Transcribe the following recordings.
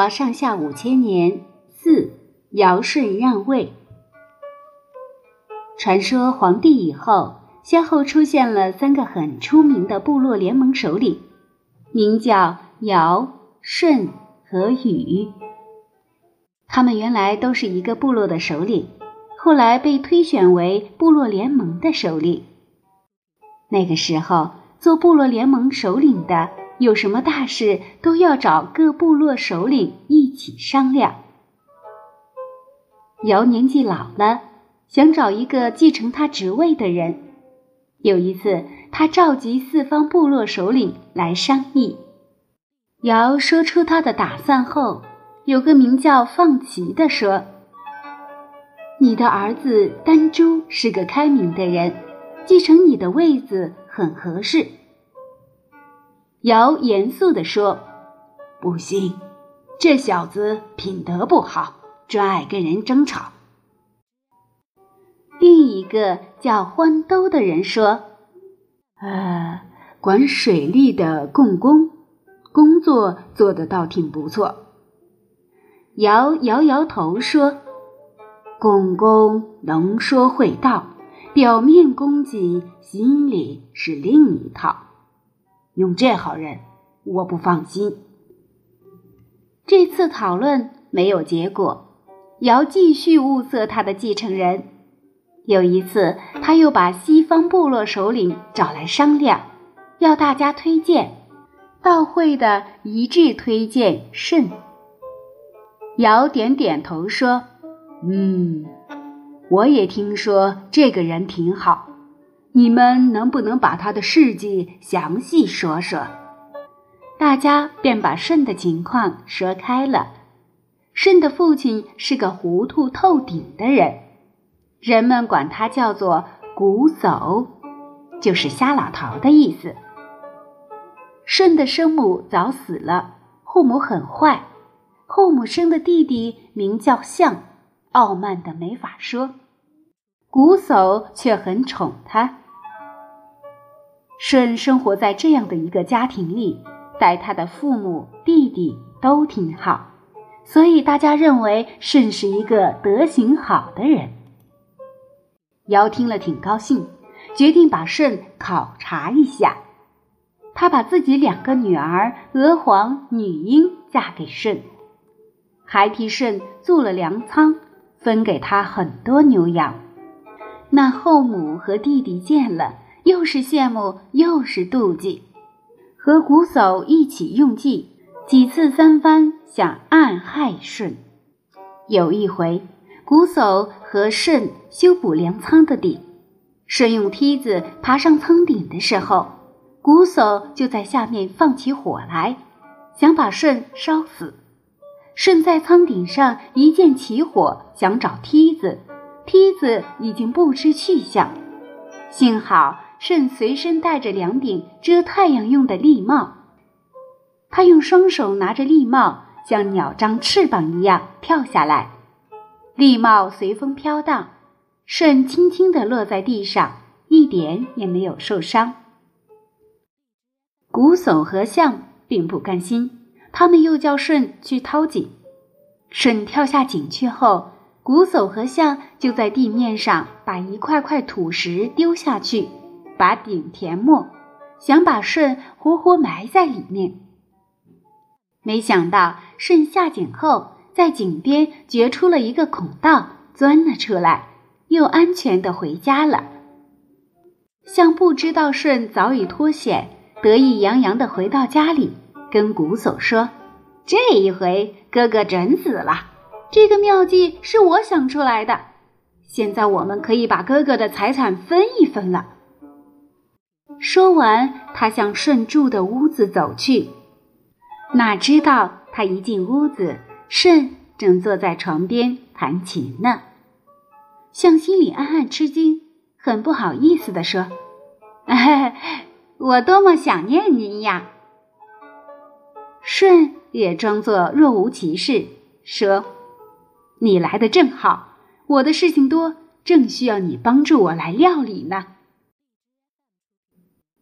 华上下五千年，四尧舜让位。传说黄帝以后，先后出现了三个很出名的部落联盟首领，名叫尧、舜和禹。他们原来都是一个部落的首领，后来被推选为部落联盟的首领。那个时候，做部落联盟首领的。有什么大事都要找各部落首领一起商量。尧年纪老了，想找一个继承他职位的人。有一次，他召集四方部落首领来商议。尧说出他的打算后，有个名叫放奇的说：“你的儿子丹珠是个开明的人，继承你的位子很合适。”尧严肃地说：“不行，这小子品德不好，专爱跟人争吵。”另一个叫欢兜的人说：“呃，管水利的共工，工作做得倒挺不错。”尧摇摇头说：“共工能说会道，表面恭敬，心里是另一套。”用这号人，我不放心。这次讨论没有结果，尧继续物色他的继承人。有一次，他又把西方部落首领找来商量，要大家推荐。到会的一致推荐舜。尧点点头说：“嗯，我也听说这个人挺好。”你们能不能把他的事迹详细说说？大家便把舜的情况说开了。舜的父亲是个糊涂透顶的人，人们管他叫做“瞽叟”，就是瞎老头的意思。舜的生母早死了，后母很坏，后母生的弟弟名叫象，傲慢的没法说。瞽叟却很宠他。舜生活在这样的一个家庭里，待他的父母、弟弟都挺好，所以大家认为舜是一个德行好的人。尧听了挺高兴，决定把舜考察一下。他把自己两个女儿娥皇、女英嫁给舜，还替舜筑了粮仓，分给他很多牛羊。那后母和弟弟见了。又是羡慕又是妒忌，和瞽叟一起用计，几次三番想暗害舜。有一回，瞽叟和舜修补粮仓的顶，舜用梯子爬上仓顶的时候，瞽叟就在下面放起火来，想把舜烧死。舜在仓顶上一见起火，想找梯子，梯子已经不知去向，幸好。舜随身带着两顶遮太阳用的笠帽，他用双手拿着笠帽，像鸟张翅膀一样跳下来，笠帽随风飘荡，舜轻轻地落在地上，一点也没有受伤。瞽叟和象并不甘心，他们又叫舜去掏井。舜跳下井去后，瞽叟和象就在地面上把一块块土石丢下去。把顶填没，想把舜活活埋在里面。没想到舜下井后，在井边掘出了一个孔道，钻了出来，又安全的回家了。像不知道舜早已脱险，得意洋洋的回到家里，跟瞽叟说：“这一回哥哥准死了，这个妙计是我想出来的。现在我们可以把哥哥的财产分一分了。”说完，他向舜住的屋子走去。哪知道他一进屋子，舜正坐在床边弹琴呢。象心里暗暗吃惊，很不好意思地说：“ 我多么想念您呀！”舜也装作若无其事，说：“你来的正好，我的事情多，正需要你帮助我来料理呢。”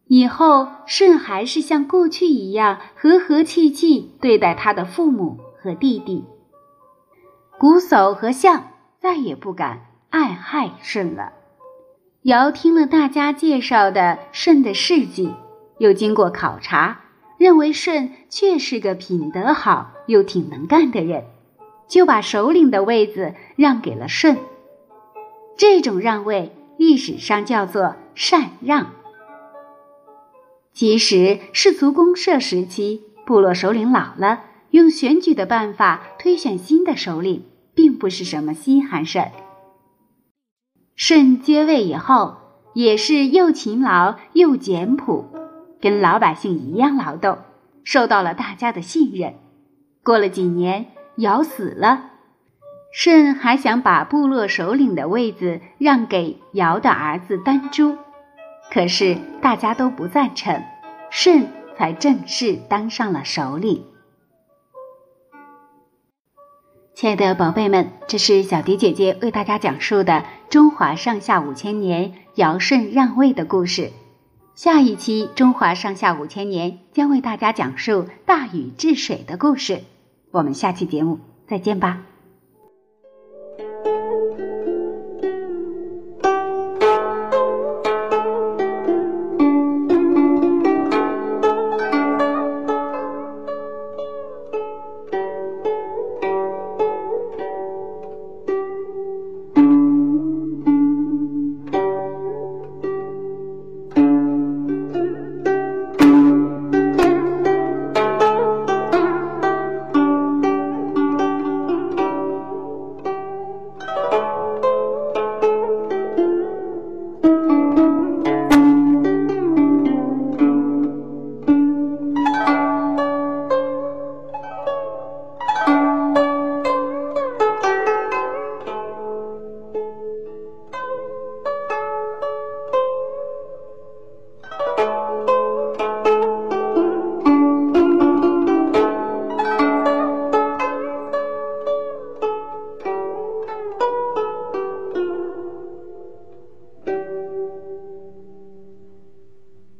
以后，舜还是像过去一样和和气气对待他的父母和弟弟。瞽叟和象再也不敢暗害舜了。尧听了大家介绍的舜的事迹，又经过考察，认为舜确是个品德好又挺能干的人，就把首领的位子让给了舜。这种让位，历史上叫做禅让。其实氏族公社时期，部落首领老了，用选举的办法推选新的首领，并不是什么稀罕事儿。舜接位以后，也是又勤劳又简朴，跟老百姓一样劳动，受到了大家的信任。过了几年，尧死了，舜还想把部落首领的位子让给尧的儿子丹朱，可是大家都不赞成，舜才正式当上了首领。亲爱的宝贝们，这是小迪姐姐为大家讲述的中华上下五千年尧舜让位的故事。下一期中华上下五千年将为大家讲述大禹治水的故事。我们下期节目再见吧。